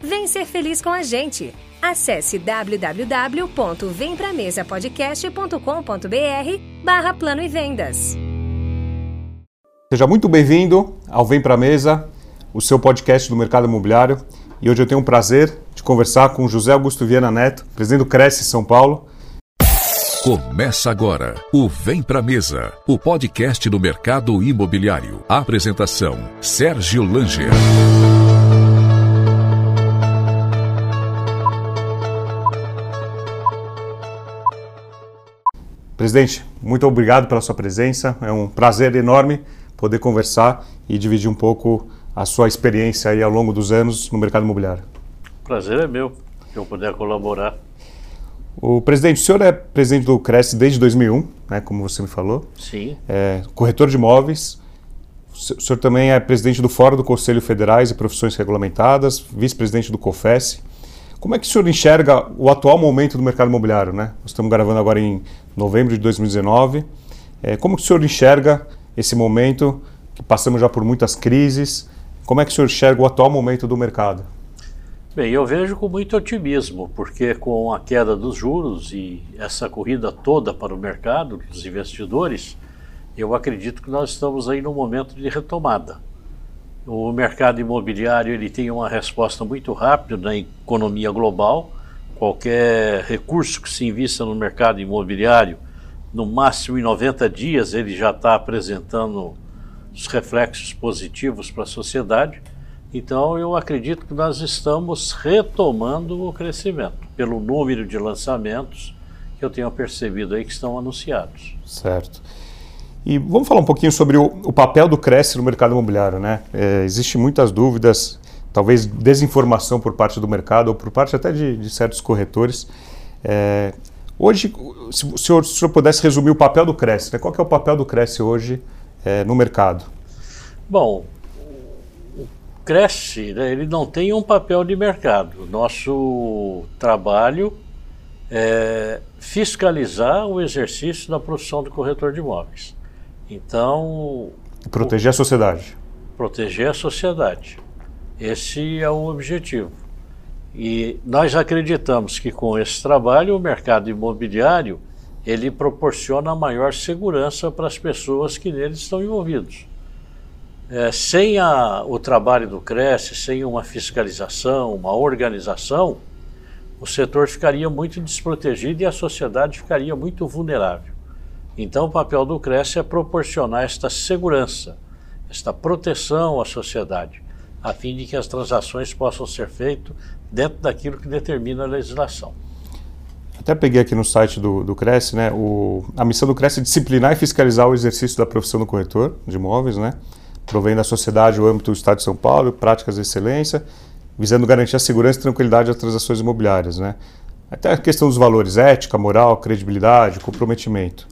Vem ser feliz com a gente. Acesse www.vempramesapodcast.com.br barra Plano e Vendas. Seja muito bem-vindo ao Vem Pra Mesa, o seu podcast do mercado imobiliário. E hoje eu tenho o prazer de conversar com José Augusto Viana Neto, presidente do Cresce São Paulo. Começa agora o Vem Pra Mesa, o podcast do mercado imobiliário. Apresentação: Sérgio Langer. Presidente, muito obrigado pela sua presença. É um prazer enorme poder conversar e dividir um pouco a sua experiência aí ao longo dos anos no mercado imobiliário. Prazer é meu, que eu puder colaborar. O presidente, o senhor é presidente do Cresce desde 2001, né, como você me falou. Sim. É corretor de imóveis. O senhor também é presidente do Fórum do Conselho Federais e Profissões Regulamentadas, vice-presidente do COFES. Como é que o senhor enxerga o atual momento do mercado imobiliário? Né? Nós estamos gravando agora em novembro de 2019. É, como que o senhor enxerga esse momento, que passamos já por muitas crises? Como é que o senhor enxerga o atual momento do mercado? Bem, eu vejo com muito otimismo, porque com a queda dos juros e essa corrida toda para o mercado dos investidores, eu acredito que nós estamos aí num momento de retomada. O mercado imobiliário ele tem uma resposta muito rápida na economia global. Qualquer recurso que se invista no mercado imobiliário, no máximo em 90 dias, ele já está apresentando os reflexos positivos para a sociedade. Então, eu acredito que nós estamos retomando o crescimento pelo número de lançamentos que eu tenho percebido aí que estão anunciados. Certo. E vamos falar um pouquinho sobre o, o papel do Cresce no mercado imobiliário, né? É, Existem muitas dúvidas, talvez desinformação por parte do mercado ou por parte até de, de certos corretores. É, hoje, se o, senhor, se o senhor pudesse resumir o papel do Cresce, né? qual é o papel do Cresce hoje é, no mercado? Bom, o Cresce, né, ele não tem um papel de mercado. Nosso trabalho é fiscalizar o exercício da profissão de corretor de imóveis. Então. Proteger a sociedade. Proteger a sociedade. Esse é o objetivo. E nós acreditamos que com esse trabalho o mercado imobiliário ele proporciona maior segurança para as pessoas que nele estão envolvidos. É, sem a, o trabalho do Cresce, sem uma fiscalização, uma organização, o setor ficaria muito desprotegido e a sociedade ficaria muito vulnerável. Então, o papel do Cresce é proporcionar esta segurança, esta proteção à sociedade, a fim de que as transações possam ser feitas dentro daquilo que determina a legislação. Até peguei aqui no site do, do né? O, a missão do Cresce é disciplinar e fiscalizar o exercício da profissão do corretor de imóveis, né? Provendo à sociedade o âmbito do Estado de São Paulo, práticas de excelência, visando garantir a segurança e tranquilidade das transações imobiliárias, né? Até a questão dos valores, ética, moral, credibilidade, comprometimento.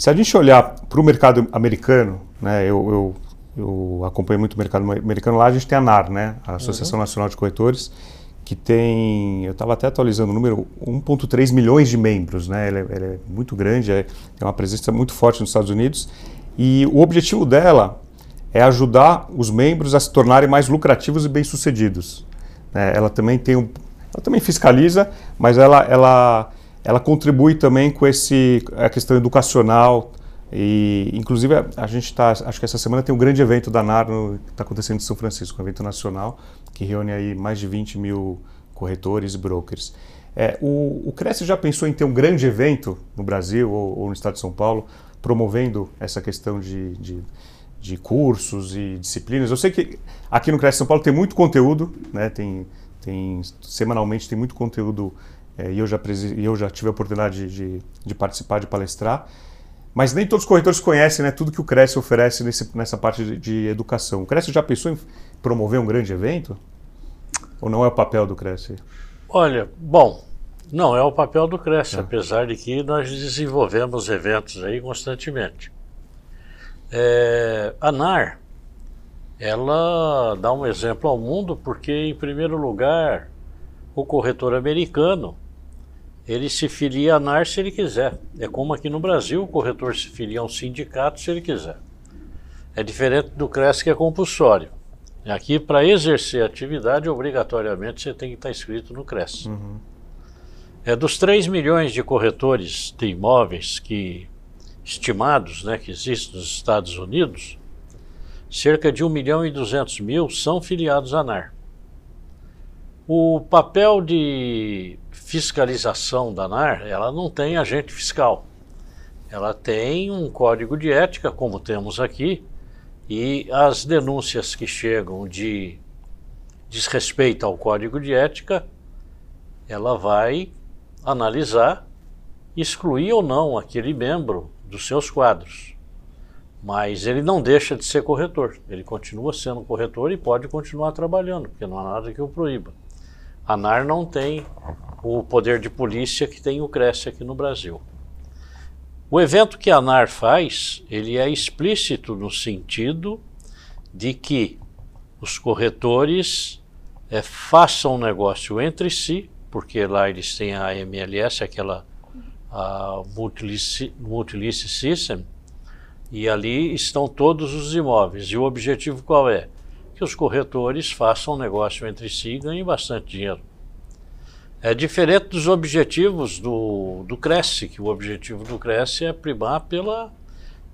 Se a gente olhar para o mercado americano, né, eu, eu, eu, acompanho muito o mercado americano, lá a gente tem a NAR, né, a Associação uhum. Nacional de Corretores, que tem, eu estava até atualizando o número, 1,3 milhões de membros, né, ela é, ela é muito grande, é, tem uma presença muito forte nos Estados Unidos, e o objetivo dela é ajudar os membros a se tornarem mais lucrativos e bem-sucedidos. É, ela também tem um, ela também fiscaliza, mas ela, ela ela contribui também com esse a questão educacional e inclusive a, gente está acho que essa semana tem um grande evento da NAR que está acontecendo em São Francisco um evento nacional que reúne aí mais de 20 mil corretores e brokers é, o, o Cresce já pensou em ter um grande evento no Brasil ou, ou, no estado de São Paulo promovendo essa questão de, de, de, cursos e disciplinas. Eu sei que aqui no Cresce São Paulo tem muito conteúdo, né? tem, tem, semanalmente tem muito conteúdo e eu já, eu já tive a oportunidade de, de, participar, de palestrar. Mas nem todos os corretores conhecem né, tudo que o Cresce oferece nesse, nessa parte de, de educação. O Cresce já pensou em promover um grande evento? Ou não é o papel do Cresce? Olha, bom, não é o papel do Cresce, é. apesar de que nós desenvolvemos eventos aí constantemente. É, a NAR, ela dá um exemplo ao mundo porque, em primeiro lugar, o corretor americano ele se filia à NAR se ele quiser. É como aqui no Brasil, o corretor se filia a um sindicato se ele quiser. É diferente do CRES que é compulsório. Aqui, para exercer a atividade, obrigatoriamente você tem que estar inscrito no CRES. Uhum. É dos 3 milhões de corretores de imóveis que estimados, né, que existem nos Estados Unidos, cerca de 1 milhão e 200 mil são filiados à NAR. O papel de fiscalização da NAR, ela não tem agente fiscal. Ela tem um código de ética, como temos aqui, e as denúncias que chegam de desrespeito ao código de ética, ela vai analisar, excluir ou não aquele membro dos seus quadros. Mas ele não deixa de ser corretor. Ele continua sendo corretor e pode continuar trabalhando, porque não há nada que o proíba. A NAR não tem o poder de polícia que tem o Cresce aqui no Brasil. O evento que a ANAR faz, ele é explícito no sentido de que os corretores é, façam um negócio entre si, porque lá eles têm a MLS, aquela a Multilice System, e ali estão todos os imóveis. E o objetivo qual é? Que os corretores façam negócio entre si e ganhem bastante dinheiro. É diferente dos objetivos do, do Cresce, que o objetivo do Cresce é primar pela,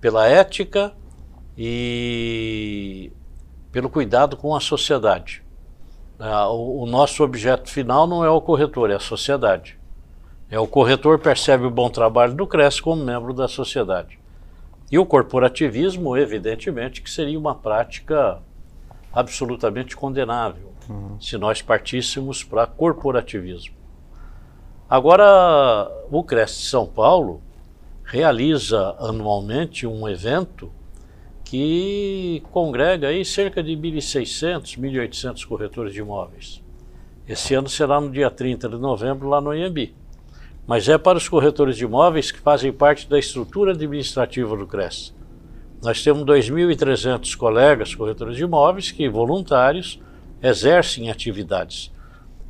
pela ética e pelo cuidado com a sociedade. Ah, o, o nosso objeto final não é o corretor, é a sociedade. É o corretor percebe o bom trabalho do Cresce como membro da sociedade. E o corporativismo, evidentemente, que seria uma prática absolutamente condenável uhum. se nós partíssemos para corporativismo. Agora, o Cresce São Paulo realiza anualmente um evento que congrega aí cerca de 1.600, 1.800 corretores de imóveis. Esse ano será no dia 30 de novembro lá no IMB. Mas é para os corretores de imóveis que fazem parte da estrutura administrativa do CRES. Nós temos 2.300 colegas corretores de imóveis que, voluntários, exercem atividades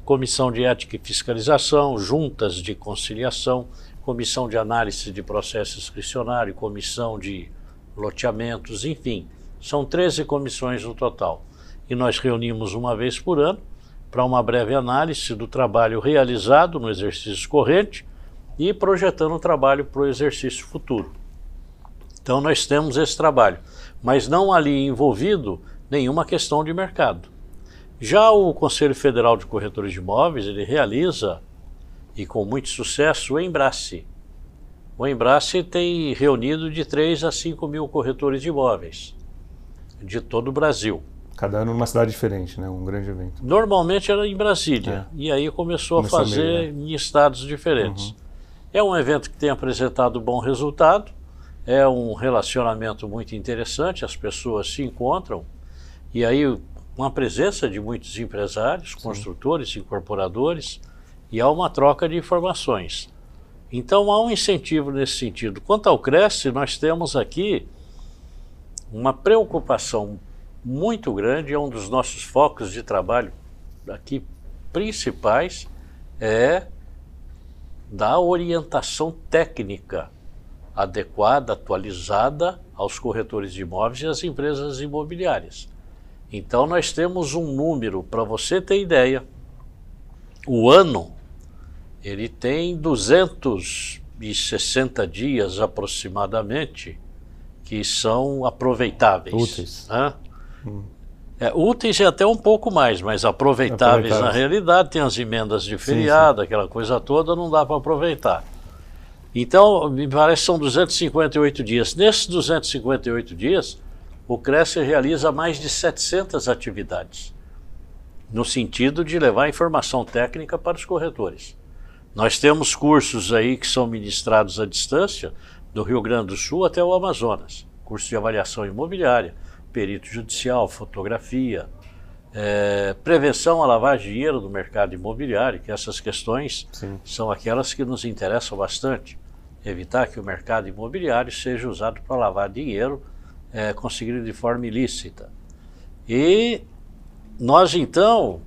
comissão de ética e fiscalização, juntas de conciliação, comissão de análise de processo inscricionário, comissão de loteamentos, enfim, são 13 comissões no total. E nós reunimos uma vez por ano para uma breve análise do trabalho realizado no exercício corrente e projetando o trabalho para o exercício futuro. Então nós temos esse trabalho, mas não ali envolvido nenhuma questão de mercado. Já o Conselho Federal de Corretores de Imóveis, ele realiza, e com muito sucesso, o Embrace. O Embrace tem reunido de 3 a 5 mil corretores de imóveis de todo o Brasil. Cada ano numa cidade diferente, né? Um grande evento. Normalmente era em Brasília. É. E aí começou, começou a fazer meio, né? em estados diferentes. Uhum. É um evento que tem apresentado bom resultado. É um relacionamento muito interessante. As pessoas se encontram. E aí com a presença de muitos empresários, Sim. construtores, incorporadores, e há uma troca de informações. Então há um incentivo nesse sentido. Quanto ao Cresce, nós temos aqui uma preocupação muito grande, é um dos nossos focos de trabalho aqui principais, é da orientação técnica adequada, atualizada aos corretores de imóveis e às empresas imobiliárias. Então nós temos um número, para você ter ideia, o ano ele tem 260 dias aproximadamente que são aproveitáveis. Úteis. Né? Hum. É, úteis é até um pouco mais, mas aproveitáveis, aproveitáveis. na realidade tem as emendas de feriado, sim, sim. aquela coisa toda, não dá para aproveitar. Então, me parece que são 258 dias. Nesses 258 dias, o Cresce realiza mais de 700 atividades, no sentido de levar informação técnica para os corretores. Nós temos cursos aí que são ministrados à distância, do Rio Grande do Sul até o Amazonas. Curso de avaliação imobiliária, perito judicial, fotografia, é, prevenção à lavagem de dinheiro do mercado imobiliário, que essas questões Sim. são aquelas que nos interessam bastante. Evitar que o mercado imobiliário seja usado para lavar dinheiro é, conseguido de forma ilícita. E nós então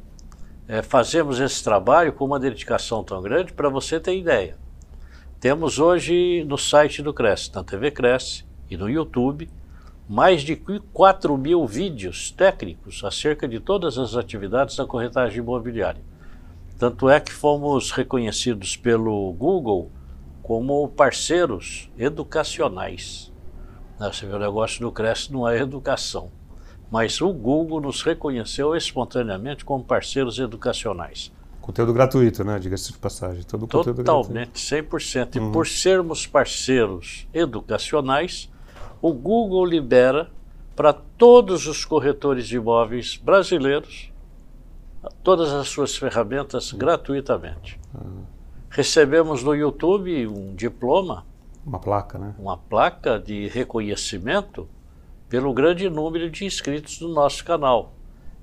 é, fazemos esse trabalho com uma dedicação tão grande para você ter ideia. Temos hoje no site do Cresce, na TV Cresce e no YouTube, mais de 4 mil vídeos técnicos acerca de todas as atividades da corretagem imobiliária. Tanto é que fomos reconhecidos pelo Google como parceiros educacionais. Você vê, o negócio do Cresce não é educação mas o Google nos reconheceu espontaneamente como parceiros educacionais. Conteúdo gratuito, né? Diga-se de passagem. Todo Totalmente, 100%. E uhum. por sermos parceiros educacionais, o Google libera para todos os corretores de imóveis brasileiros todas as suas ferramentas uhum. gratuitamente. Uhum. Recebemos no YouTube um diploma. Uma placa, né? Uma placa de reconhecimento pelo grande número de inscritos do nosso canal.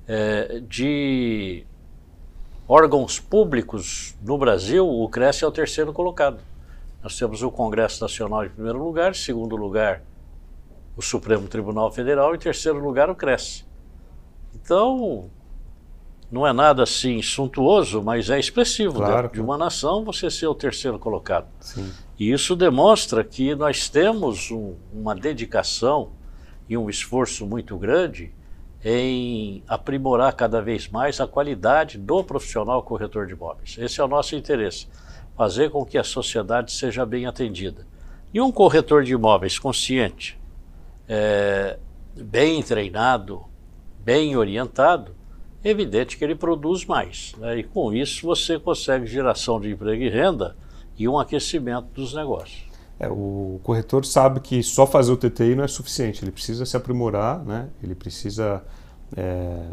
É, de órgãos públicos no Brasil, o Cresce é o terceiro colocado. Nós temos o Congresso Nacional em primeiro lugar, em segundo lugar, o Supremo Tribunal Federal e em terceiro lugar, o Cresce. Então, não é nada assim suntuoso, mas é expressivo claro, de uma nação você ser o terceiro colocado. Sim. E isso demonstra que nós temos um, uma dedicação e um esforço muito grande em aprimorar cada vez mais a qualidade do profissional corretor de imóveis. Esse é o nosso interesse, fazer com que a sociedade seja bem atendida. E um corretor de imóveis consciente, é, bem treinado, bem orientado, evidente que ele produz mais. Né? E com isso você consegue geração de emprego e renda e um aquecimento dos negócios. É, o corretor sabe que só fazer o TTI não é suficiente, ele precisa se aprimorar, né? ele precisa é,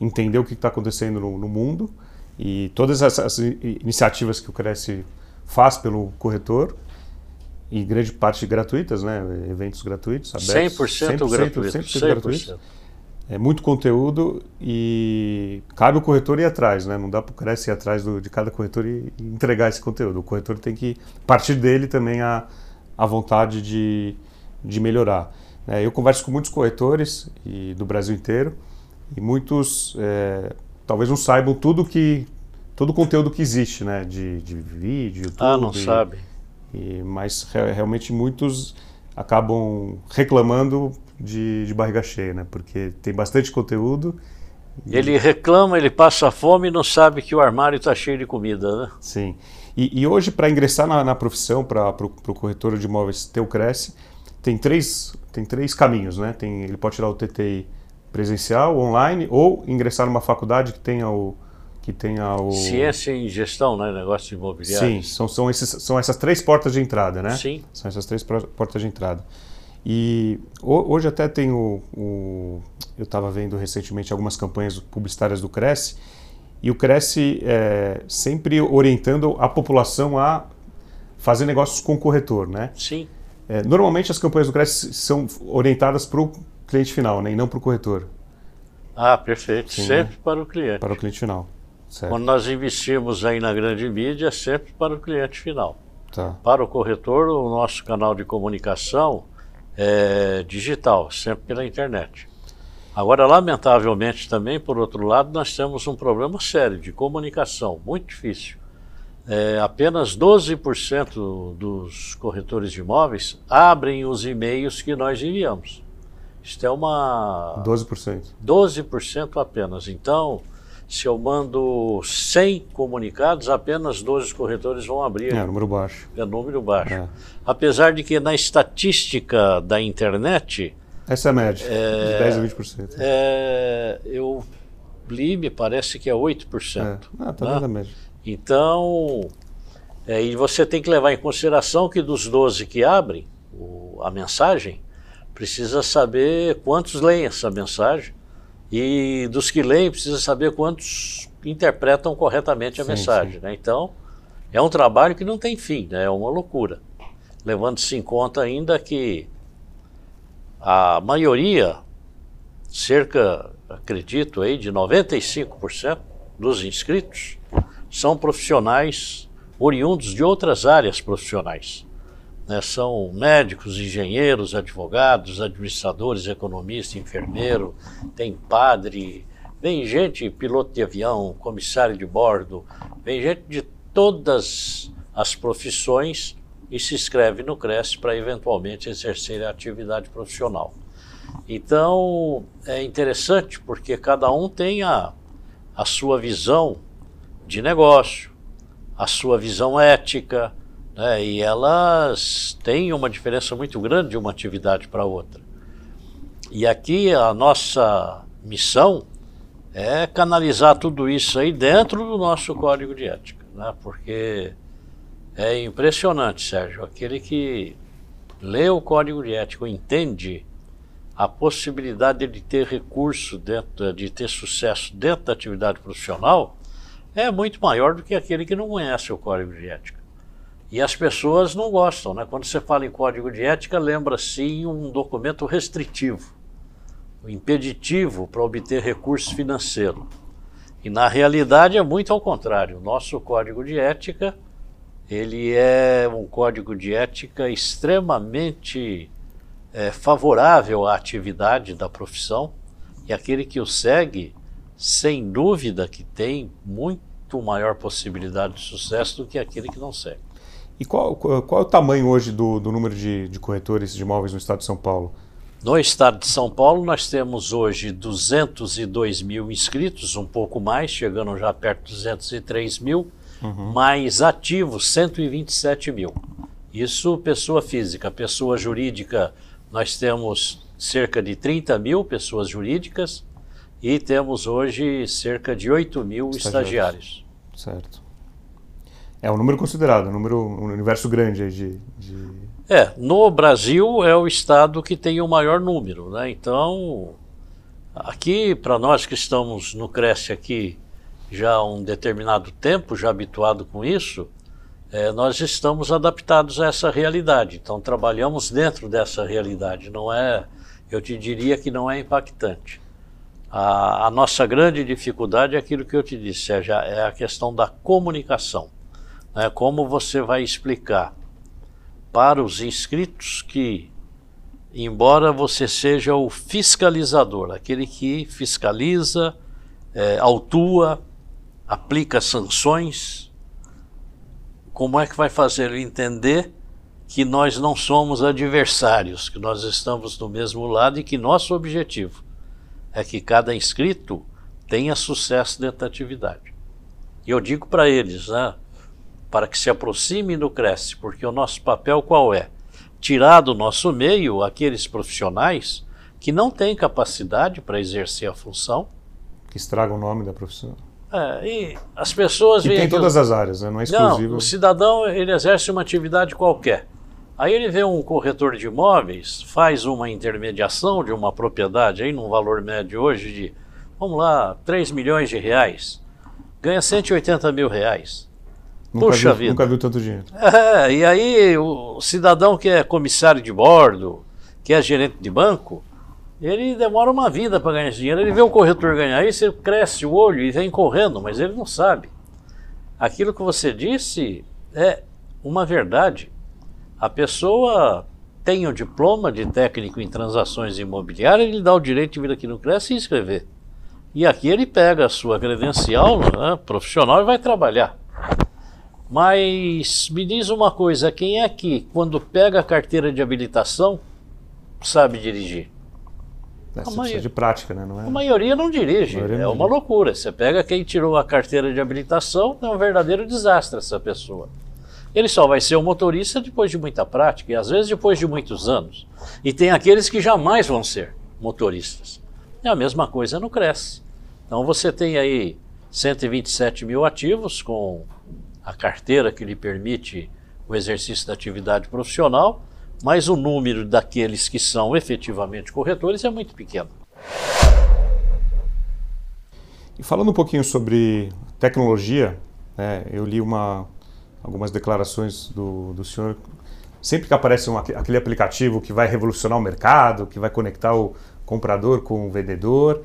entender o que está acontecendo no, no, mundo e todas essas iniciativas que o Cresce faz pelo corretor, e grande parte gratuitas, né? eventos gratuitos, abertos. 100%, 100% gratuito. 100%, 100%. gratuito. É muito conteúdo e cabe o corretor ir atrás, né? Não dá para o Cresce ir atrás do, de cada corretor e, entregar esse conteúdo. O corretor tem que partir dele também a, a vontade de, de melhorar. É, eu converso com muitos corretores e, do Brasil inteiro e muitos é, talvez não saibam tudo que todo o conteúdo que existe, né? De, de vídeo, YouTube. Ah, não sabe. E, mas realmente muitos acabam reclamando de, de barriga cheia, né? Porque tem bastante conteúdo. E... Ele reclama, ele passa fome e não sabe que o armário está cheio de comida, né? Sim. E, e hoje, para ingressar na, na profissão, para o corretor de imóveis ter o Cresce, tem três, tem três caminhos, né? Tem, ele pode tirar o TTI presencial, online, ou ingressar numa faculdade que tenha o, que tenha o... Ciência em gestão, né? Negócio imobiliário. Sim, são, são, esses, são essas três portas de entrada, né? Sim. São essas três portas de entrada. E hoje até tem o, o eu estava vendo recentemente algumas campanhas publicitárias do Cresce, e o Cresce é, sempre orientando a população a fazer negócios com o corretor, né? Sim. É, normalmente as campanhas do Cresce são orientadas para o cliente final, né, e não para o corretor. Ah, perfeito. Sim, sempre né? para o cliente. Para o cliente final. Certo. Quando nós investimos aí na grande mídia, é sempre para o cliente final. Tá. Para o corretor, o nosso canal de comunicação é digital, sempre pela internet. Agora, lamentavelmente também, por outro lado, nós temos um problema sério de comunicação, muito difícil. É, apenas 12% dos corretores de imóveis abrem os e-mails que nós enviamos. Isto é uma. 12%. 12% apenas. Então, se eu mando 100 comunicados, apenas 12 corretores vão abrir. É número baixo. É número baixo. É. Apesar de que na estatística da internet. Essa é a média, é, de 10 a 20%. É, eu li, me parece que é 8%. É. Ah, tá né? média. Então, É, e você tem que levar em consideração que dos 12 que abrem o, a mensagem, precisa saber quantos leem essa mensagem e dos que leem precisa saber quantos interpretam corretamente a sim, mensagem. Sim. Né? Então, é um trabalho que não tem fim, né? é uma loucura. Levando-se em conta ainda que a maioria, cerca, acredito aí, de 95% dos inscritos, são profissionais oriundos de outras áreas profissionais. Né? São médicos, engenheiros, advogados, administradores, economistas, enfermeiro, tem padre, vem gente, piloto de avião, comissário de bordo, vem gente de todas as profissões e se inscreve no CRES para eventualmente exercer a atividade profissional. Então é interessante porque cada um tem a, a sua visão de negócio, a sua visão ética, né? e elas têm uma diferença muito grande de uma atividade para outra. E aqui a nossa missão é canalizar tudo isso aí dentro do nosso código de ética, né? porque é impressionante, Sérgio, aquele que lê o código de ética entende a possibilidade de ter recurso dentro, de ter sucesso dentro da atividade profissional é muito maior do que aquele que não conhece o código de ética. E as pessoas não gostam, né? Quando você fala em código de ética, lembra sim um documento restritivo, impeditivo para obter recurso financeiro. E na realidade é muito ao contrário. O nosso código de ética ele é um código de ética extremamente é, favorável à atividade da profissão e aquele que o segue, sem dúvida que tem muito maior possibilidade de sucesso do que aquele que não segue. E qual, qual é o tamanho hoje do, do número de, de corretores de imóveis no estado de São Paulo? No estado de São Paulo, nós temos hoje 202 mil inscritos, um pouco mais, chegando já perto de 203 mil uhum. mais ativos 127 mil. Isso pessoa física. Pessoa jurídica, nós temos cerca de 30 mil pessoas jurídicas e temos hoje cerca de 8 mil estagiários. estagiários. Certo. É um número considerado, um número, um universo grande de, de... É, no Brasil é o estado que tem o maior número, né? Então, aqui, para nós que estamos no Cresce aqui já há um determinado tempo, já habituado com isso, é, nós estamos adaptados a essa realidade. Então trabalhamos dentro dessa realidade. Não é, eu te diria que não é impactante. A, a nossa grande dificuldade é aquilo que eu te disse, seja, é a questão da comunicação. Né? Como você vai explicar para os inscritos que, embora você seja o fiscalizador, aquele que fiscaliza, é, autua, aplica sanções, como é que vai fazer ele entender que nós não somos adversários, que nós estamos do mesmo lado e que nosso objetivo é que cada inscrito tenha sucesso dentro da atividade. E eu digo para eles, né, para que se aproxime do Cresce, porque o nosso papel qual é? Tirar do nosso meio aqueles profissionais que não têm capacidade para exercer a função. Que estragam o nome da profissão. É, e as pessoas e tem todas as áreas, né? não é exclusivo. Não, o cidadão ele exerce uma atividade qualquer. Aí ele vê um corretor de imóveis, faz uma intermediação de uma propriedade aí num valor médio hoje de, vamos lá, 3 milhões de reais. Ganha 180 mil reais. Nunca Puxa vi, vida. Nunca viu tanto dinheiro. É, e aí o cidadão que é comissário de bordo, que é gerente de banco, ele demora uma vida para ganhar esse dinheiro. Ele vê o corretor ganhar isso, ele cresce o olho e vem correndo, mas ele não sabe. Aquilo que você disse é uma verdade. A pessoa tem o diploma de técnico em transações imobiliárias, ele dá o direito de vir aqui no Cresce e inscrever. E aqui ele pega a sua credencial né, profissional e vai trabalhar. Mas me diz uma coisa: quem é que, quando pega a carteira de habilitação, sabe dirigir? É, você precisa de prática, né? Não é... A maioria não dirige. Maioria é não uma dirige. loucura. Você pega quem tirou a carteira de habilitação, é um verdadeiro desastre essa pessoa. Ele só vai ser um motorista depois de muita prática e às vezes depois de muitos anos. E tem aqueles que jamais vão ser motoristas. É a mesma coisa no Cresce. Então você tem aí 127 mil ativos com a carteira que lhe permite o exercício da atividade profissional, mas o número daqueles que são efetivamente corretores é muito pequeno. E falando um pouquinho sobre tecnologia, né, eu li uma, algumas declarações do, do senhor. Sempre que aparece um, aquele aplicativo que vai revolucionar o mercado, que vai conectar o comprador com o vendedor,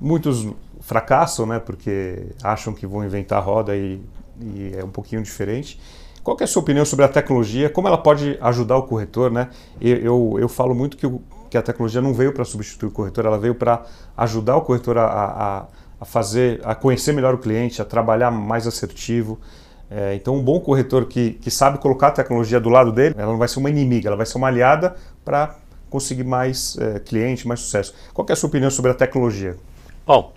muitos fracassam, né, porque acham que vão inventar a roda e, e é um pouquinho diferente. Qual é a sua opinião sobre a tecnologia? Como ela pode ajudar o corretor? Né? Eu, eu, eu falo muito que, o, que a tecnologia não veio para substituir o corretor, ela veio para ajudar o corretor a, a, a, fazer, a conhecer melhor o cliente, a trabalhar mais assertivo. É, então, um bom corretor que, que sabe colocar a tecnologia do lado dele, ela não vai ser uma inimiga, ela vai ser uma aliada para conseguir mais é, cliente, mais sucesso. Qual é a sua opinião sobre a tecnologia? Bom,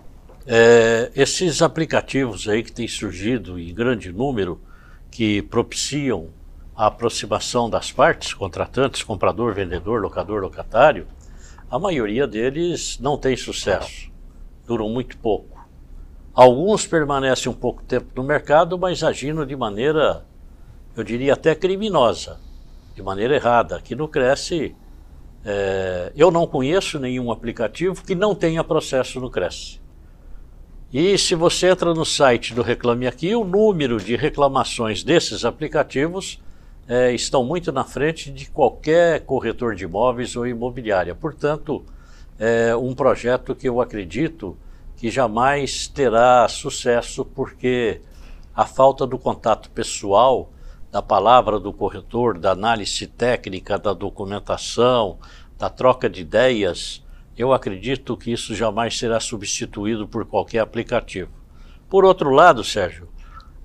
é, esses aplicativos aí que têm surgido em grande número, que propiciam a aproximação das partes, contratantes, comprador, vendedor, locador, locatário, a maioria deles não tem sucesso, duram muito pouco. Alguns permanecem um pouco tempo no mercado, mas agindo de maneira, eu diria até criminosa, de maneira errada. Aqui no Cresce, é, eu não conheço nenhum aplicativo que não tenha processo no Cresce. E se você entra no site do Reclame Aqui, o número de reclamações desses aplicativos é, estão muito na frente de qualquer corretor de imóveis ou imobiliária. Portanto, é um projeto que eu acredito que jamais terá sucesso porque a falta do contato pessoal, da palavra do corretor, da análise técnica, da documentação, da troca de ideias, eu acredito que isso jamais será substituído por qualquer aplicativo. Por outro lado, Sérgio,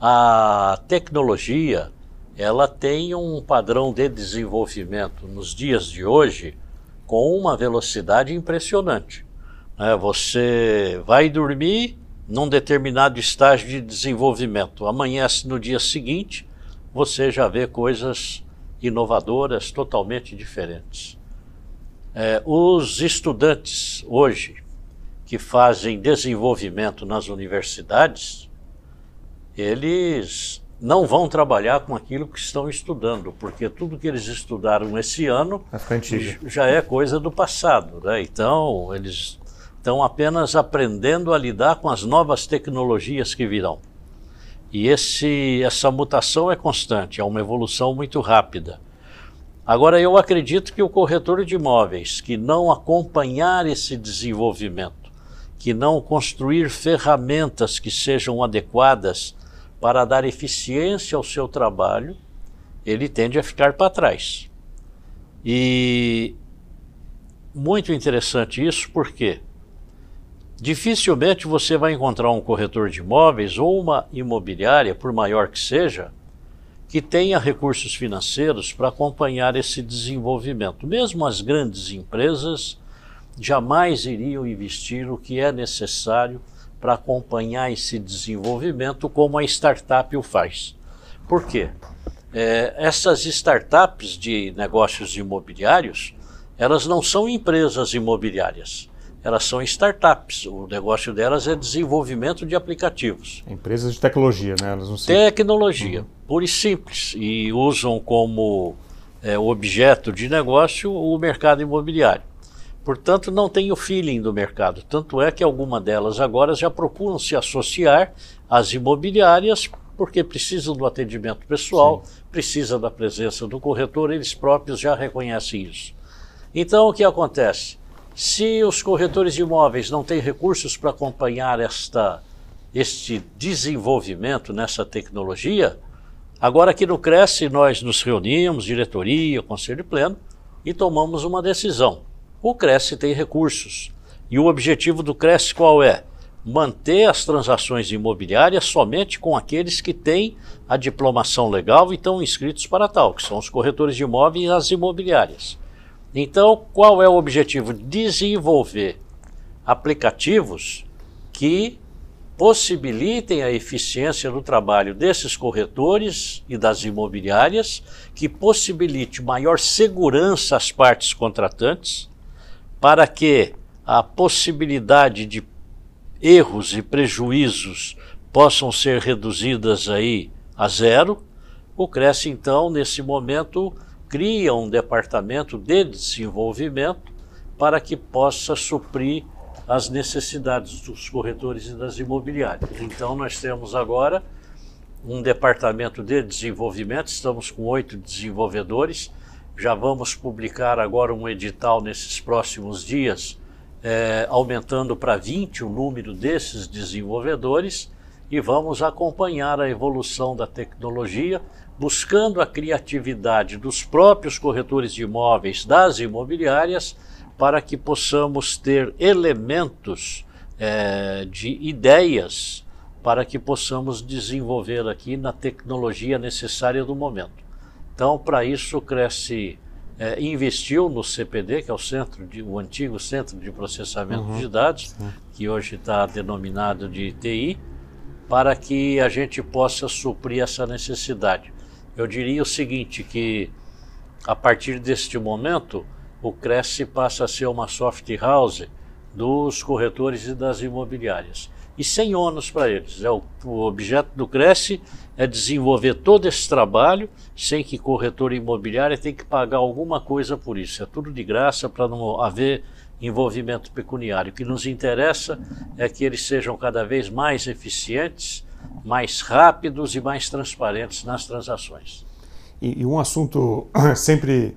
a tecnologia ela tem um padrão de desenvolvimento nos dias de hoje com uma velocidade impressionante. É, você vai dormir num determinado estágio de desenvolvimento, amanhece no dia seguinte, você já vê coisas inovadoras totalmente diferentes. É, os estudantes hoje que fazem desenvolvimento nas universidades, eles não vão trabalhar com aquilo que estão estudando, porque tudo que eles estudaram esse ano já é coisa do passado. Né? Então, eles estão apenas aprendendo a lidar com as novas tecnologias que virão. E esse, essa mutação é constante, é uma evolução muito rápida. Agora, eu acredito que o corretor de imóveis que não acompanhar esse desenvolvimento, que não construir ferramentas que sejam adequadas para dar eficiência ao seu trabalho, ele tende a ficar para trás. E muito interessante isso, porque dificilmente você vai encontrar um corretor de imóveis ou uma imobiliária, por maior que seja, que tenha recursos financeiros para acompanhar esse desenvolvimento. Mesmo as grandes empresas jamais iriam investir o que é necessário para acompanhar esse desenvolvimento como a startup o faz. Por quê? É, essas startups de negócios imobiliários, elas não são empresas imobiliárias elas são startups. O negócio delas é desenvolvimento de aplicativos. Empresas de tecnologia, né? Elas não Tecnologia, uhum. Pura e simples. E usam como é, objeto de negócio o mercado imobiliário. Portanto, não tem o feeling do mercado. Tanto é que alguma delas agora já procuram se associar às imobiliárias porque precisam do atendimento pessoal, Sim. precisa da presença do corretor, eles próprios já reconhecem isso. Então, o que acontece? Se os corretores de imóveis não têm recursos para acompanhar esta, este desenvolvimento nessa tecnologia, agora aqui no Cresce nós nos reunimos, diretoria, conselho pleno, e tomamos uma decisão. O Cresce tem recursos. E o objetivo do Cresce qual é? Manter as transações imobiliárias somente com aqueles que têm a diplomação legal e estão inscritos para tal, que são os corretores de imóveis e as imobiliárias. Então, qual é o objetivo? Desenvolver aplicativos que possibilitem a eficiência do trabalho desses corretores e das imobiliárias, que possibilite maior segurança às partes contratantes, para que a possibilidade de erros e prejuízos possam ser reduzidas aí a zero. O Cresce, então, nesse momento, cria um departamento de desenvolvimento para que possa suprir as necessidades dos corretores e das imobiliárias. Então, nós temos agora um departamento de desenvolvimento, estamos com oito desenvolvedores, já vamos publicar agora um edital nesses próximos dias, é, aumentando para 20 o número desses desenvolvedores e vamos acompanhar a evolução da tecnologia, buscando a criatividade dos próprios corretores de imóveis, das imobiliárias, para que possamos ter elementos é, de ideias para que possamos desenvolver aqui na tecnologia necessária do momento. Então, para isso, o Cresce é, investiu no CPD, que é o centro de, o antigo Centro de Processamento uhum. de Dados, uhum. que hoje está denominado de TI, para que a gente possa suprir essa necessidade. Eu diria o seguinte, que a partir deste momento, o Cresce passa a ser uma soft house dos corretores e das imobiliárias. E sem ônus para eles. É o, o, objeto do Cresce é desenvolver todo esse trabalho sem que corretor imobiliário tenha que pagar alguma coisa por isso. É tudo de graça para não haver envolvimento pecuniário. O que nos interessa é que eles sejam cada vez mais eficientes, mais rápidos e mais transparentes nas transações. E, e um assunto sempre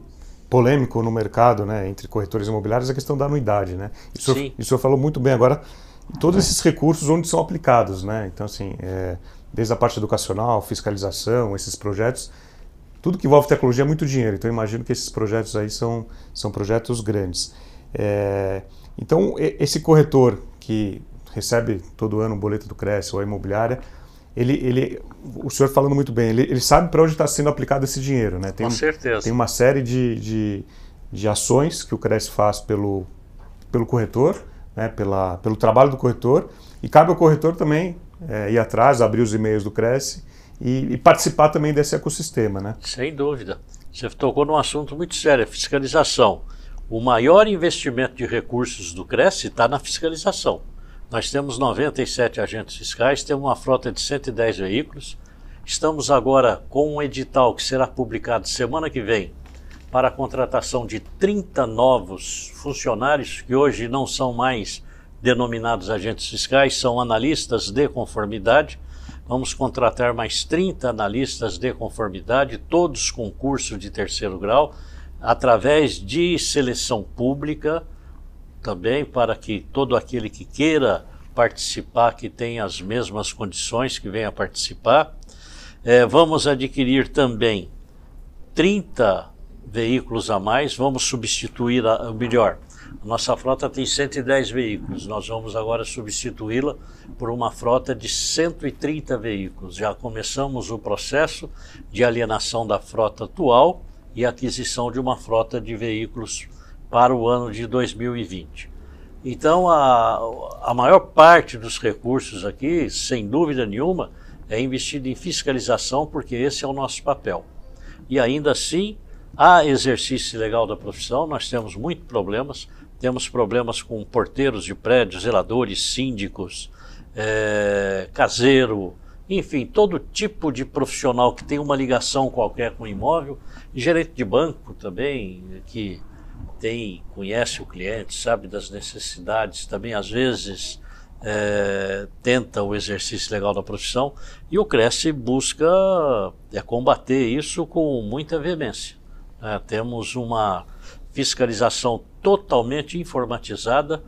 polêmico no mercado, né, entre corretores imobiliários, é a questão da anuidade, né? Isso, Sim. isso eu falou muito bem agora. Todos esses recursos onde são aplicados, né? Então, assim, é, desde a parte educacional, fiscalização, esses projetos, tudo que envolve tecnologia é muito dinheiro. Então, imagino que esses projetos aí são, são projetos grandes. É, então, esse corretor que recebe todo ano um boleto do Cresce ou a imobiliária, ele, ele, o senhor falando muito bem, ele, ele sabe para onde está sendo aplicado esse dinheiro, né? Tem, Com certeza. Tem uma série de, de, de ações que o Cresce faz pelo, pelo corretor, né? Pela, pelo trabalho do corretor, e cabe ao corretor também é, ir atrás, abrir os e-mails do Cresce e, e, participar também desse ecossistema, né? Sem dúvida. Você tocou num assunto muito sério, a fiscalização. O maior investimento de recursos do Cresce está na fiscalização. Nós temos 97 agentes fiscais, temos uma frota de 110 veículos. Estamos agora com um edital que será publicado semana que vem para a contratação de 30 novos funcionários, que hoje não são mais denominados agentes fiscais, são analistas de conformidade. Vamos contratar mais 30 analistas de conformidade, todos com curso de terceiro grau, através de seleção pública também para que todo aquele que queira participar, que tenha as mesmas condições, que venha participar. É, vamos adquirir também 30 veículos a mais, vamos substituir, a, melhor, a nossa frota tem 110 veículos, nós vamos agora substituí-la por uma frota de 130 veículos. Já começamos o processo de alienação da frota atual e aquisição de uma frota de veículos para o ano de 2020. Então, a, a maior parte dos recursos aqui, sem dúvida nenhuma, é investido em fiscalização, porque esse é o nosso papel. E ainda assim, há exercício legal da profissão, nós temos muitos problemas. Temos problemas com porteiros de prédios, zeladores, síndicos, é, caseiro, enfim, todo tipo de profissional que tem uma ligação qualquer com o imóvel, gerente de banco também, que tem, conhece o cliente, sabe das necessidades, também às vezes é, tenta o exercício legal da profissão e o Cresce busca é, combater isso com muita veemência. É, temos uma fiscalização totalmente informatizada.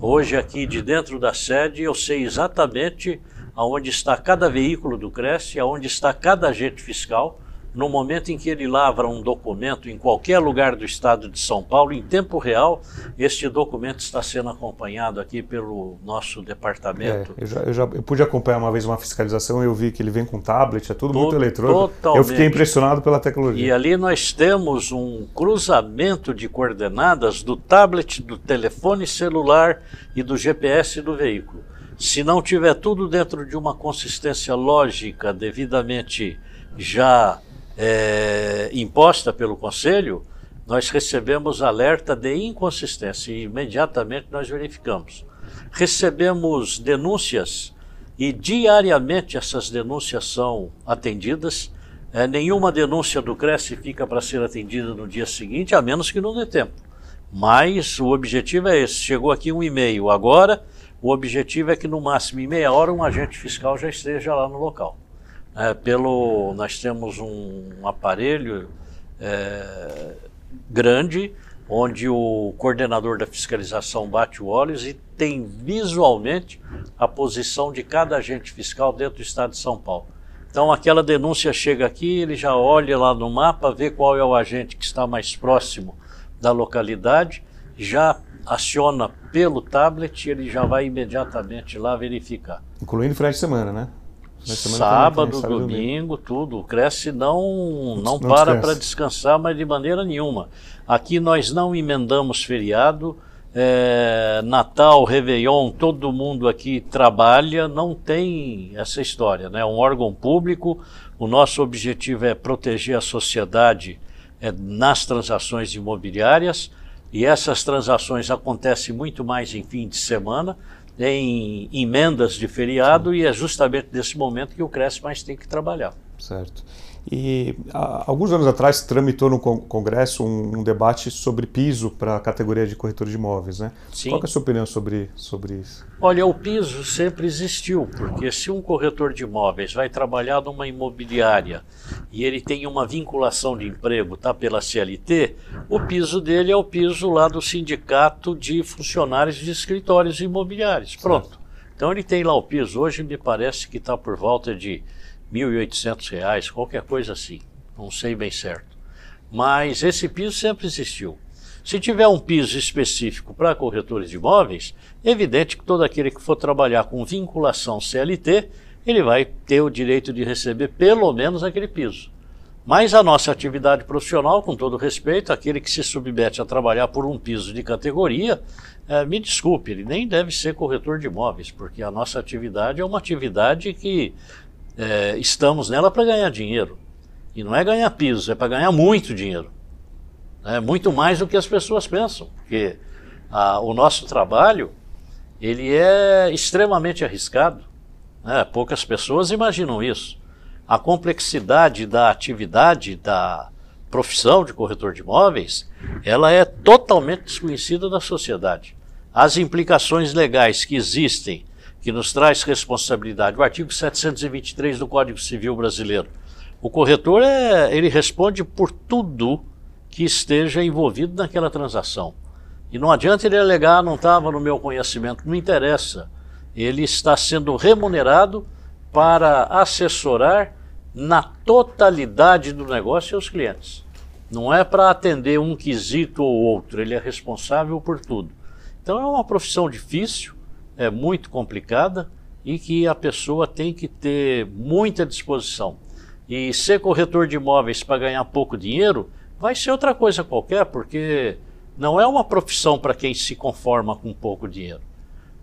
Hoje aqui de dentro da sede eu sei exatamente aonde está cada veículo do Cresce, aonde está cada agente fiscal, no momento em que ele lavra um documento em qualquer lugar do estado de São Paulo, em tempo real, este documento está sendo acompanhado aqui pelo nosso departamento. É, eu, já, eu, já, eu pude acompanhar uma vez uma fiscalização e eu vi que ele vem com tablet, é tudo muito eletrônico. Totalmente. Eu fiquei impressionado pela tecnologia. E ali nós temos um cruzamento de coordenadas do tablet, do telefone celular e do GPS do veículo. Se não tiver tudo dentro de uma consistência lógica devidamente já é, imposta pelo Conselho, nós recebemos alerta de inconsistência e imediatamente nós verificamos. Recebemos denúncias e diariamente essas denúncias são atendidas. É, nenhuma denúncia do Cresce fica para ser atendida no dia seguinte, a menos que não dê tempo. Mas o objetivo é esse. Chegou aqui um e-mail agora, o objetivo é que no máximo em meia hora um agente fiscal já esteja lá no local. É, pelo, nós temos um, um aparelho é, grande onde o coordenador da fiscalização bate o olhos e tem visualmente a posição de cada agente fiscal dentro do estado de São Paulo. Então aquela denúncia chega aqui, ele já olha lá no mapa, vê qual é o agente que está mais próximo da localidade, já aciona pelo tablet ele já vai imediatamente lá verificar. Incluindo final de semana, né? Sábado, sábado, domingo, tudo. O Cresce não, não, não para para descansar, mas de maneira nenhuma. Aqui nós não emendamos feriado. É, Natal, Réveillon, todo mundo aqui trabalha, não tem essa história, né? É um órgão público, o nosso objetivo é proteger a sociedade é, nas transações imobiliárias e essas transações acontecem muito mais em fim de semana, em emendas de feriado e é justamente nesse momento que o Cresce mais tem que trabalhar. Certo. E há, alguns anos atrás tramitou no Congresso um, um debate sobre piso para a categoria de corretor de imóveis, né? Sim. Qual é a sua opinião sobre, sobre isso? Olha, o piso sempre existiu, porque se um corretor de imóveis vai trabalhar numa imobiliária e ele tem uma vinculação de emprego, tá pela CLT, o piso dele é o piso lá do sindicato de funcionários de escritórios imobiliários. Pronto. Então ele tem lá o piso. Hoje me parece que está por volta de R$ 1.800, qualquer coisa assim. Não sei bem certo. Mas esse piso sempre existiu. Se tiver um piso específico para corretores de imóveis, é evidente que todo aquele que for trabalhar com vinculação CLT, ele vai ter o direito de receber pelo menos aquele piso. Mas a nossa atividade profissional, com todo respeito, aquele que se submete a trabalhar por um piso de categoria, é, me desculpe, ele nem deve ser corretor de imóveis, porque a nossa atividade é uma atividade que é, estamos nela para ganhar dinheiro. E não é ganhar pisos, é para ganhar muito dinheiro. É muito mais do que as pessoas pensam. Porque a, o nosso trabalho ele é extremamente arriscado. Né? Poucas pessoas imaginam isso. A complexidade da atividade da profissão de corretor de imóveis, ela é totalmente desconhecida da sociedade. As implicações legais que existem que nos traz responsabilidade. O artigo 723 do Código Civil Brasileiro. O corretor é, ele responde por tudo que esteja envolvido naquela transação. E não adianta ele alegar, não estava no meu conhecimento, não interessa. Ele está sendo remunerado para assessorar na totalidade do negócio os clientes. Não é para atender um quesito ou outro, ele é responsável por tudo. Então é uma profissão difícil, é muito complicada e que a pessoa tem que ter muita disposição. E ser corretor de imóveis para ganhar pouco dinheiro vai ser outra coisa qualquer, porque não é uma profissão para quem se conforma com pouco dinheiro.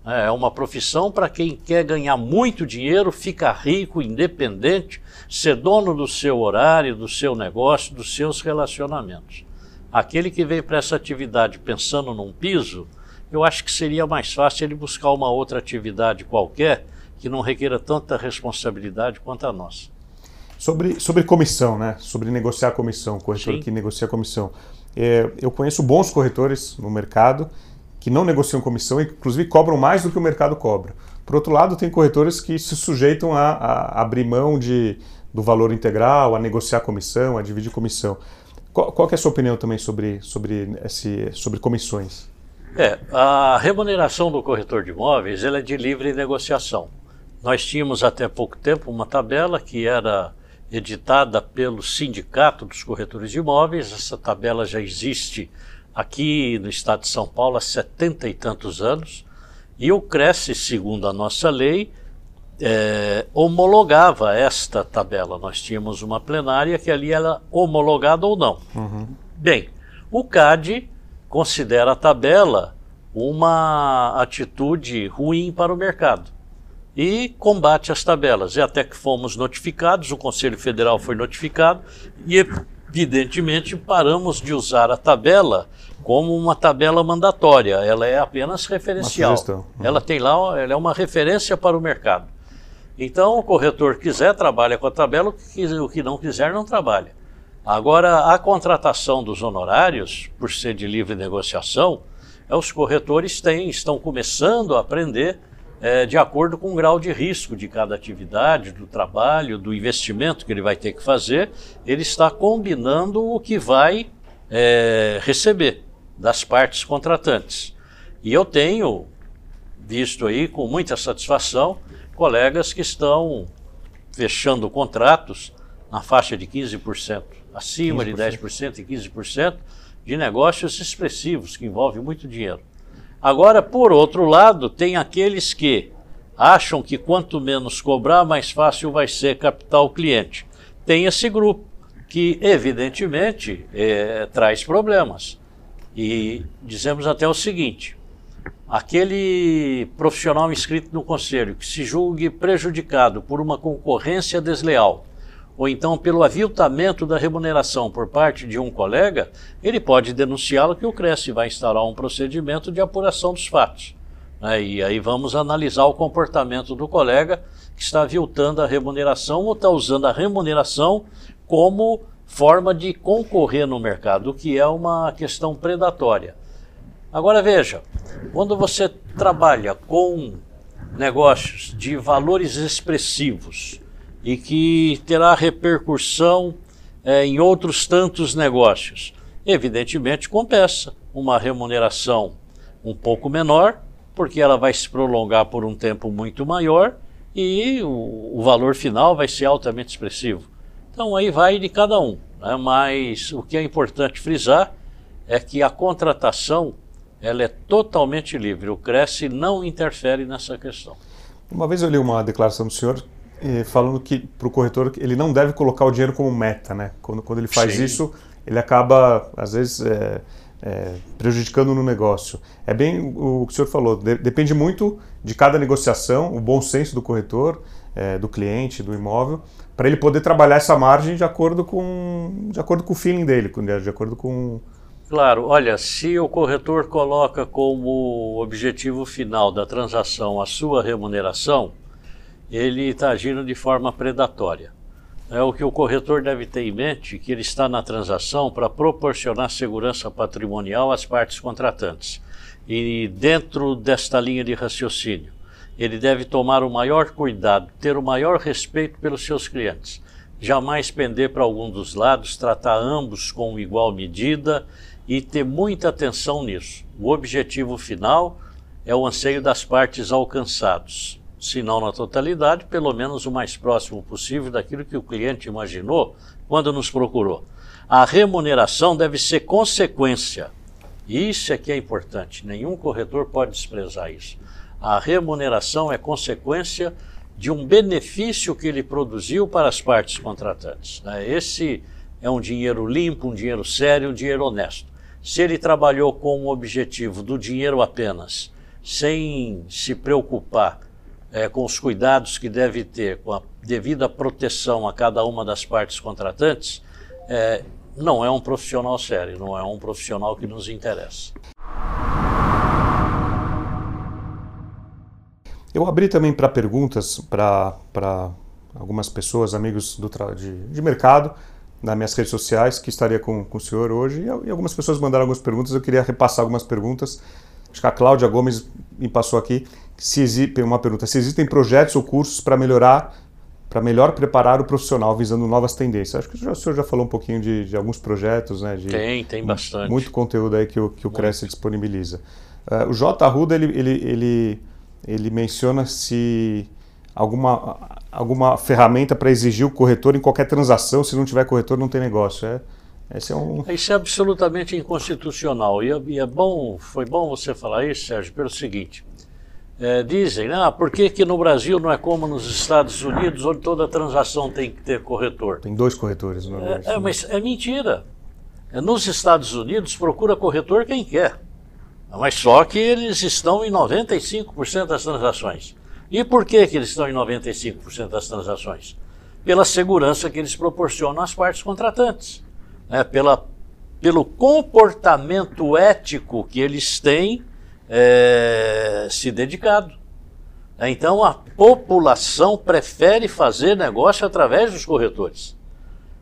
É uma profissão para quem quer ganhar muito dinheiro, ficar rico, independente, ser dono do seu horário, do seu negócio, dos seus relacionamentos. Aquele que vem para essa atividade pensando num piso, eu acho que seria mais fácil ele buscar uma outra atividade qualquer que não requeira tanta responsabilidade quanto a nossa. Sobre, sobre comissão, né? Sobre negociar comissão, corretor Sim. que negocia comissão. É, eu conheço bons corretores no mercado que não negociam comissão e, inclusive, cobram mais do que o mercado cobra. Por outro lado, tem corretores que se sujeitam a, a abrir mão de, do valor integral, a negociar comissão, a dividir comissão. Qual, qual é a sua opinião também sobre, sobre, esse, sobre comissões? É, a remuneração do corretor de imóveis ela é de livre negociação. Nós tínhamos até pouco tempo uma tabela que era editada pelo Sindicato dos Corretores de Imóveis. Essa tabela já existe aqui no estado de São Paulo há setenta e tantos anos. E o Cresce, segundo a nossa lei, é, homologava esta tabela. Nós tínhamos uma plenária que ali era homologada ou não. Uhum. Bem, o CAD considera a tabela uma atitude ruim para o mercado e combate as tabelas. E até que fomos notificados, o Conselho Federal foi notificado e, evidentemente, paramos de usar a tabela como uma tabela mandatória. Ela é apenas referencial. Uhum. Ela tem lá, ela é uma referência para o mercado. Então, o corretor quiser, trabalha com a tabela, o que não quiser, não trabalha. Agora, a contratação dos honorários, por ser de livre negociação, é, os corretores têm, estão começando a aprender é, de acordo com o grau de risco de cada atividade, do trabalho, do investimento que ele vai ter que fazer, ele está combinando o que vai é, receber das partes contratantes. E eu tenho visto aí com muita satisfação colegas que estão fechando contratos na faixa de 15%, acima 15%. de 10% e 15% de negócios expressivos que envolvem muito dinheiro. Agora, por outro lado, tem aqueles que acham que quanto menos cobrar, mais fácil vai ser captar o cliente. Tem esse grupo que, evidentemente, é, traz problemas. E dizemos até o seguinte: aquele profissional inscrito no conselho que se julgue prejudicado por uma concorrência desleal ou então pelo aviltamento da remuneração por parte de um colega, ele pode denunciá-lo que o Cresce vai instaurar um procedimento de apuração dos fatos. Né? E aí vamos analisar o comportamento do colega que está aviltando a remuneração ou está usando a remuneração como forma de concorrer no mercado, o que é uma questão predatória. Agora veja, quando você trabalha com negócios de valores expressivos e que terá repercussão é, em outros tantos negócios, evidentemente compensa uma remuneração um pouco menor, porque ela vai se prolongar por um tempo muito maior e o, o valor final vai ser altamente expressivo. Então aí vai de cada um, né? mas o que é importante frisar é que a contratação ela é totalmente livre. O Cresce não interfere nessa questão. Uma vez eu li uma declaração do senhor falando que para o corretor ele não deve colocar o dinheiro como meta, né? Quando, quando ele faz Sim. isso, ele acaba às vezes é, é, prejudicando no negócio. É bem o que o senhor falou. De, depende muito de cada negociação, o bom senso do corretor, é, do cliente, do imóvel, para ele poder trabalhar essa margem de acordo com de acordo com o feeling dele, de acordo com Claro, olha, se o corretor coloca como objetivo final da transação a sua remuneração, ele está agindo de forma predatória. É o que o corretor deve ter em mente que ele está na transação para proporcionar segurança patrimonial às partes contratantes. E dentro desta linha de raciocínio, ele deve tomar o maior cuidado, ter o maior respeito pelos seus clientes. Jamais pender para algum dos lados, tratar ambos com igual medida e ter muita atenção nisso. O objetivo final é o anseio das partes alcançados, se não na totalidade, pelo menos o mais próximo possível daquilo que o cliente imaginou quando nos procurou. A remuneração deve ser consequência. Isso é que é importante. Nenhum corretor pode desprezar isso. A remuneração é consequência de um benefício que ele produziu para as partes contratantes. Né? Esse é um dinheiro limpo, um dinheiro sério, um dinheiro honesto. Se ele trabalhou com o objetivo do dinheiro apenas, sem se preocupar é, com os cuidados que deve ter, com a devida proteção a cada uma das partes contratantes, é, não é um profissional sério, não é um profissional que nos interessa. Eu abri também para perguntas para algumas pessoas, amigos do, de, de mercado, nas minhas redes sociais, que estaria com, com o senhor hoje, e, e algumas pessoas mandaram algumas perguntas, eu queria repassar algumas perguntas. Acho que a Cláudia Gomes me passou aqui se existe, uma pergunta, se existem projetos ou cursos para melhorar, para melhor preparar o profissional visando novas tendências. Acho que o senhor já falou um pouquinho de, de alguns projetos, né? De, tem, tem bastante. Muito conteúdo aí que o, que o Cresce disponibiliza. Uh, o J. Arruda, ele, ele, ele, ele menciona se alguma, alguma ferramenta para exigir o corretor em qualquer transação. Se não tiver corretor, não tem negócio. É, esse é um... Isso é absolutamente inconstitucional. E é, e é bom, foi bom você falar isso, Sérgio, pelo seguinte. É, dizem, ah, por que, que no Brasil não é como nos Estados Unidos, onde toda transação tem que ter corretor? Tem dois corretores, não é? É, mas é mentira. É, nos Estados Unidos, procura corretor quem quer. Mas só que eles estão em 95% das transações. E por que, que eles estão em 95% das transações? Pela segurança que eles proporcionam às partes contratantes, né? Pela, pelo comportamento ético que eles têm é, se dedicado. Então a população prefere fazer negócio através dos corretores.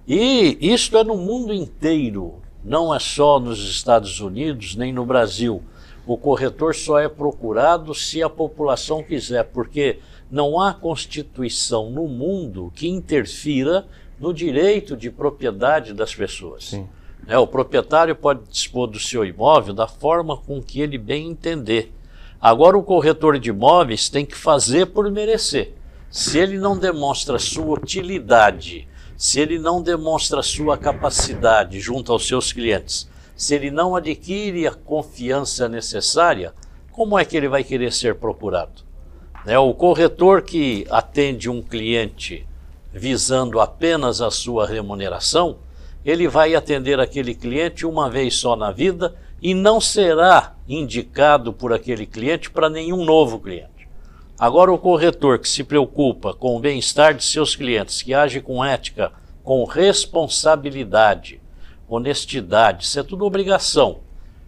E isso é no mundo inteiro, não é só nos Estados Unidos nem no Brasil. O corretor só é procurado se a população quiser, porque não há constituição no mundo que interfira no direito de propriedade das pessoas. Sim. É, o proprietário pode dispor do seu imóvel da forma com que ele bem entender. Agora, o corretor de imóveis tem que fazer por merecer. Se ele não demonstra sua utilidade, se ele não demonstra sua capacidade junto aos seus clientes, se ele não adquire a confiança necessária, como é que ele vai querer ser procurado? É, o corretor que atende um cliente visando apenas a sua remuneração, ele vai atender aquele cliente uma vez só na vida e não será indicado por aquele cliente para nenhum novo cliente. Agora, o corretor que se preocupa com o bem-estar de seus clientes, que age com ética, com responsabilidade, honestidade, isso é tudo obrigação.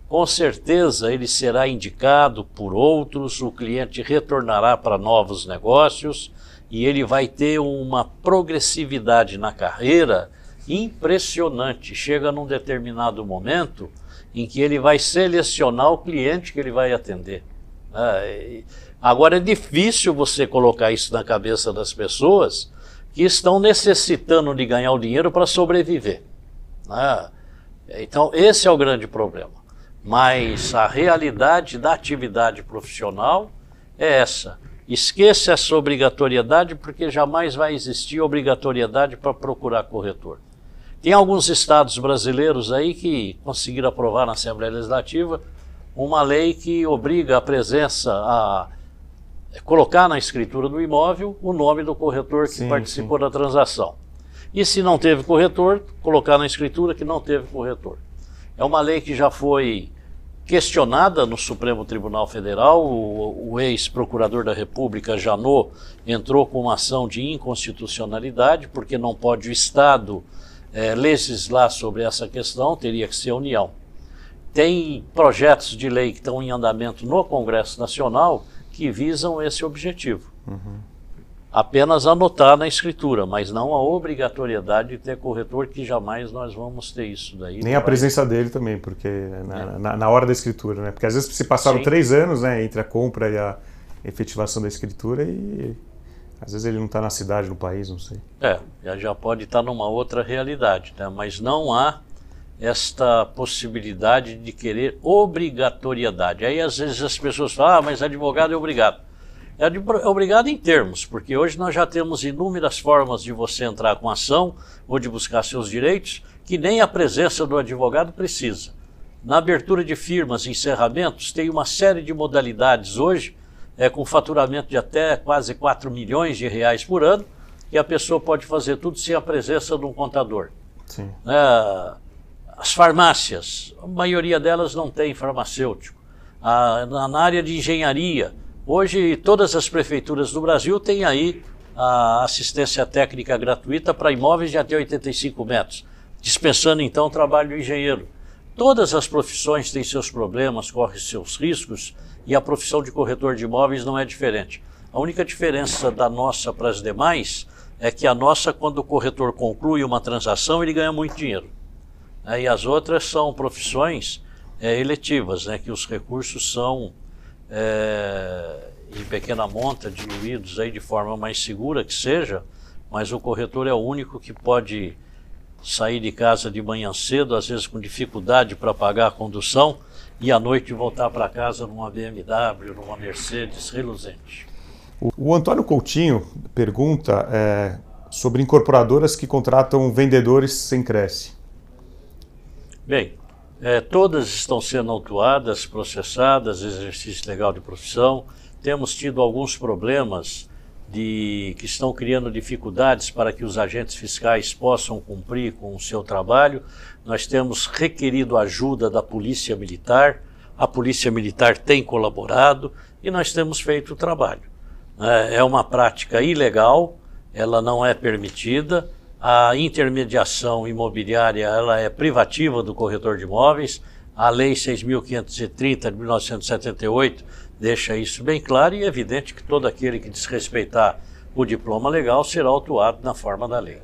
Com certeza ele será indicado por outros, o cliente retornará para novos negócios e ele vai ter uma progressividade na carreira impressionante. Chega num determinado momento em que ele vai selecionar o cliente que ele vai atender. É, agora é difícil você colocar isso na cabeça das pessoas que estão necessitando de ganhar o dinheiro para sobreviver. Né? Então, esse é o grande problema. Mas a realidade da atividade profissional é essa. Esqueça essa obrigatoriedade, porque jamais vai existir obrigatoriedade para procurar corretor. Tem alguns estados brasileiros aí que conseguiram aprovar na Assembleia Legislativa uma lei que obriga a presença a colocar na escritura do imóvel o nome do corretor que sim, participou sim. da transação. E se não teve corretor, colocar na escritura que não teve corretor. É uma lei que já foi questionada no Supremo Tribunal Federal. O, o ex-procurador da República, Janot, entrou com uma ação de inconstitucionalidade, porque não pode o Estado é, legislar sobre essa questão, teria que ser a União. Tem projetos de lei que estão em andamento no Congresso Nacional que visam esse objetivo. Uhum. Apenas anotar na escritura, mas não a obrigatoriedade de ter corretor, que jamais nós vamos ter isso daí. Nem a vai... presença dele também, porque na, é. na, na, hora da escritura, né? Porque às vezes se passaram Sim. três anos né, entre a compra e a efetivação da escritura e às vezes ele não está na cidade, no país, não sei. É, já pode estar tá numa outra realidade, né? mas não há esta possibilidade de querer obrigatoriedade. Aí às vezes as pessoas falam, ah, mas advogado é obrigado. É, é obrigado em termos, porque hoje nós já temos inúmeras formas de você entrar com ação ou de buscar seus direitos, que nem a presença do advogado precisa. Na abertura de firmas e encerramentos, tem uma série de modalidades hoje, é, com faturamento de até quase 4 milhões de reais por ano, e a pessoa pode fazer tudo sem a presença de um contador. Sim. É, as farmácias, a maioria delas não tem farmacêutico. Ah, na área de engenharia, hoje todas as prefeituras do Brasil têm aí a assistência técnica gratuita para imóveis de até 85 metros, dispensando então o trabalho do engenheiro. Todas as profissões têm seus problemas, correm seus riscos e a profissão de corretor de imóveis não é diferente. A única diferença da nossa para as demais é que a nossa, quando o corretor conclui uma transação, ele ganha muito dinheiro. Né? E as outras são profissões é, eletivas, né? que os recursos são é, em pequena monta, diluídos aí de forma mais segura que seja, mas o corretor é o único que pode sair de casa de manhã cedo, às vezes com dificuldade para pagar a condução, e à noite voltar para casa numa BMW, numa Mercedes reluzente. O, o Antônio Coutinho pergunta é, sobre incorporadoras que contratam vendedores sem Cresce. Bem, é, todas estão sendo autuadas, processadas, exercício legal de profissão. Temos tido alguns problemas de que estão criando dificuldades para que os agentes fiscais possam cumprir com o seu trabalho. Nós temos requerido ajuda da Polícia Militar. A Polícia Militar tem colaborado e nós temos feito o trabalho. É, é uma prática ilegal, ela não é permitida a intermediação imobiliária ela é privativa do corretor de imóveis, A Lei 6.530 de 1978 deixa isso bem claro e é evidente que todo aquele que desrespeitar o diploma legal será autuado na forma da lei.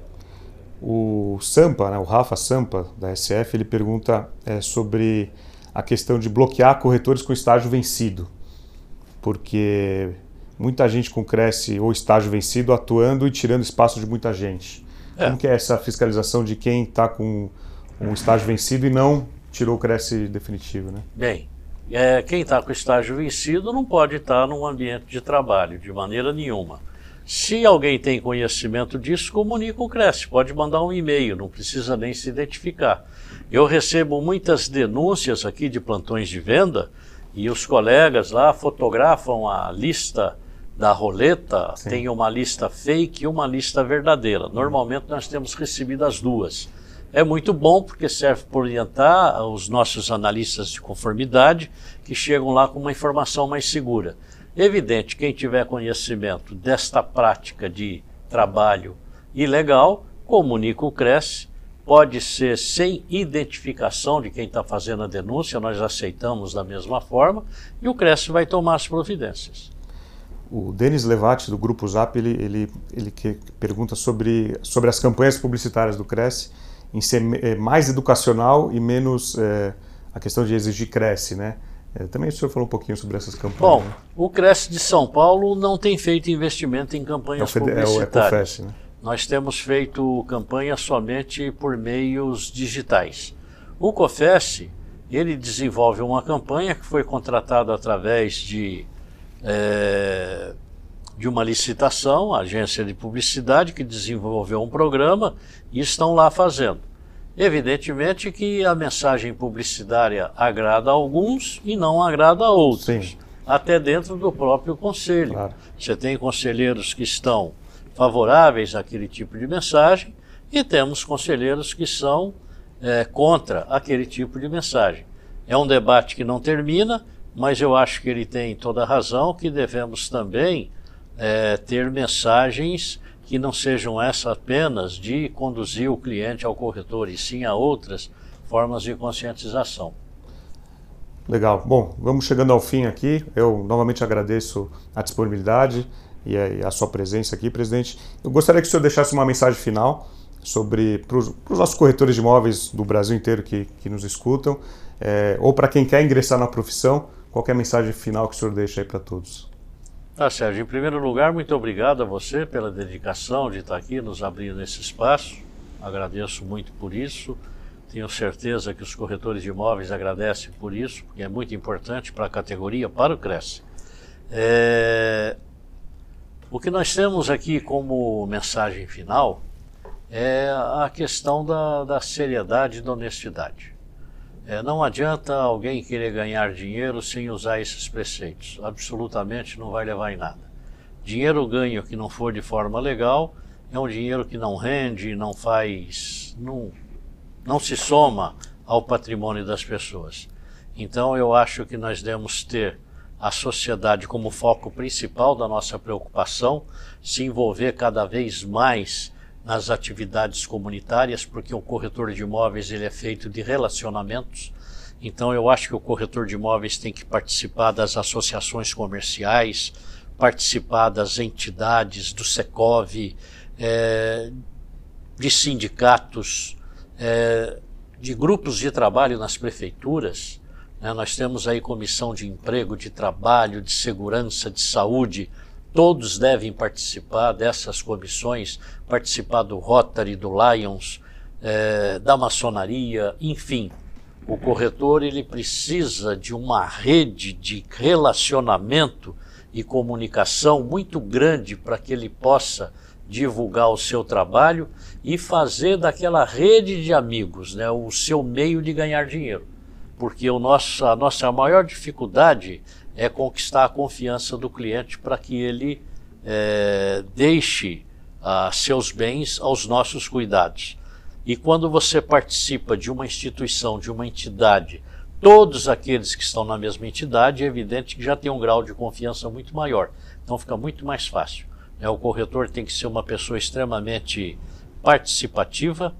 O Sampa, né, o Rafa Sampa, da SF, ele pergunta é, sobre a questão de bloquear corretores com estágio vencido, porque muita gente com cresce ou estágio vencido atuando e tirando espaço de muita gente. É. Como que é essa fiscalização de quem está com um estágio vencido e não tirou o cresce definitivo, né? Bem, é, quem está com estágio vencido não pode estar tá num ambiente de trabalho, de maneira nenhuma. Se alguém tem conhecimento disso, comunica o Cresce, pode mandar um e-mail, não precisa nem se identificar. Eu recebo muitas denúncias aqui de plantões de venda e os colegas lá fotografam a lista da roleta, Sim. tem uma lista fake e uma lista verdadeira. Normalmente nós temos recebido as duas. É muito bom porque serve para orientar os nossos analistas de conformidade que chegam lá com uma informação mais segura. Evidente, quem tiver conhecimento desta prática de trabalho ilegal, comunica o CRES, pode ser sem identificação de quem está fazendo a denúncia, nós aceitamos da mesma forma, e o CRES vai tomar as providências. O Denis Levati, do Grupo Zap, ele, ele, ele pergunta sobre, sobre as campanhas publicitárias do CRES em ser é, mais educacional e menos é, a questão de exigir Cresce, né? É, também o senhor falou um pouquinho sobre essas campanhas. Bom, né? o Cresce de São Paulo não tem feito investimento em campanhas é publicitárias. É o né? Nós temos feito campanha somente por meios digitais. O COFES, ele desenvolve uma campanha que foi contratada através de, é, de uma licitação, a agência de publicidade que desenvolveu um programa e estão lá fazendo. Evidentemente que a mensagem publicitária agrada a alguns e não agrada a outros, Sim. até dentro do próprio conselho. Claro. Você tem conselheiros que estão favoráveis àquele tipo de mensagem e temos conselheiros que são é, contra aquele tipo de mensagem. É um debate que não termina, mas eu acho que ele tem toda a razão que devemos também é, ter mensagens que não sejam essa apenas de conduzir o cliente ao corretor, e sim a outras formas de conscientização. Legal. Bom, vamos chegando ao fim aqui. Eu novamente agradeço a disponibilidade e a, sua presença aqui, presidente. Eu gostaria que o senhor deixasse uma mensagem final sobre para os nossos corretores de imóveis do Brasil inteiro que, que nos escutam, é, ou para quem quer ingressar na profissão, qual é a mensagem final que o senhor deixa aí para todos? Tá, Sérgio. Em primeiro lugar, muito obrigado a você pela dedicação de estar aqui nos abrindo esse espaço. Agradeço muito por isso. Tenho certeza que os corretores de imóveis agradecem por isso, porque é muito importante para a categoria, para o Cresce. É... O que nós temos aqui como mensagem final é a questão da, da seriedade e da honestidade. É, não adianta alguém querer ganhar dinheiro sem usar esses preceitos. Absolutamente não vai levar em nada. Dinheiro ganho que não for de forma legal é um dinheiro que não rende, não faz, não, não se soma ao patrimônio das pessoas. Então eu acho que nós devemos ter a sociedade como foco principal da nossa preocupação, se envolver cada vez mais nas atividades comunitárias, porque o corretor de imóveis ele é feito de relacionamentos. Então eu acho que o corretor de imóveis tem que participar das associações comerciais, participar das entidades do Secov, é, de sindicatos, é, de grupos de trabalho nas prefeituras. Né? Nós temos aí comissão de emprego, de trabalho, de segurança, de saúde, Todos devem participar dessas comissões, participar do Rotary, do Lions, é, da maçonaria, enfim. O corretor ele precisa de uma rede de relacionamento e comunicação muito grande para que ele possa divulgar o seu trabalho e fazer daquela rede de amigos né, o seu meio de ganhar dinheiro. Porque o nosso, a nossa maior dificuldade é conquistar a confiança do cliente para que ele é, deixe ah, seus bens aos nossos cuidados. E quando você participa de uma instituição, de uma entidade, todos aqueles que estão na mesma entidade, é evidente que já tem um grau de confiança muito maior. Então fica muito mais fácil. Né? O corretor tem que ser uma pessoa extremamente participativa,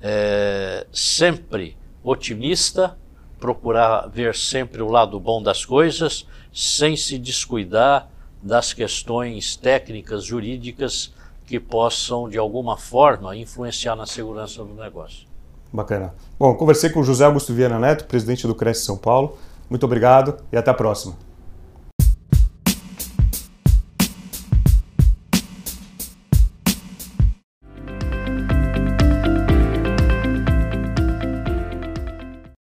é, sempre otimista, procurar ver sempre o lado bom das coisas, sem se descuidar das questões técnicas, jurídicas que possam, de alguma forma, influenciar na segurança do negócio. Bacana. Bom, conversei com o José Augusto Viana Neto, presidente do Cresce São Paulo. Muito obrigado e até a próxima.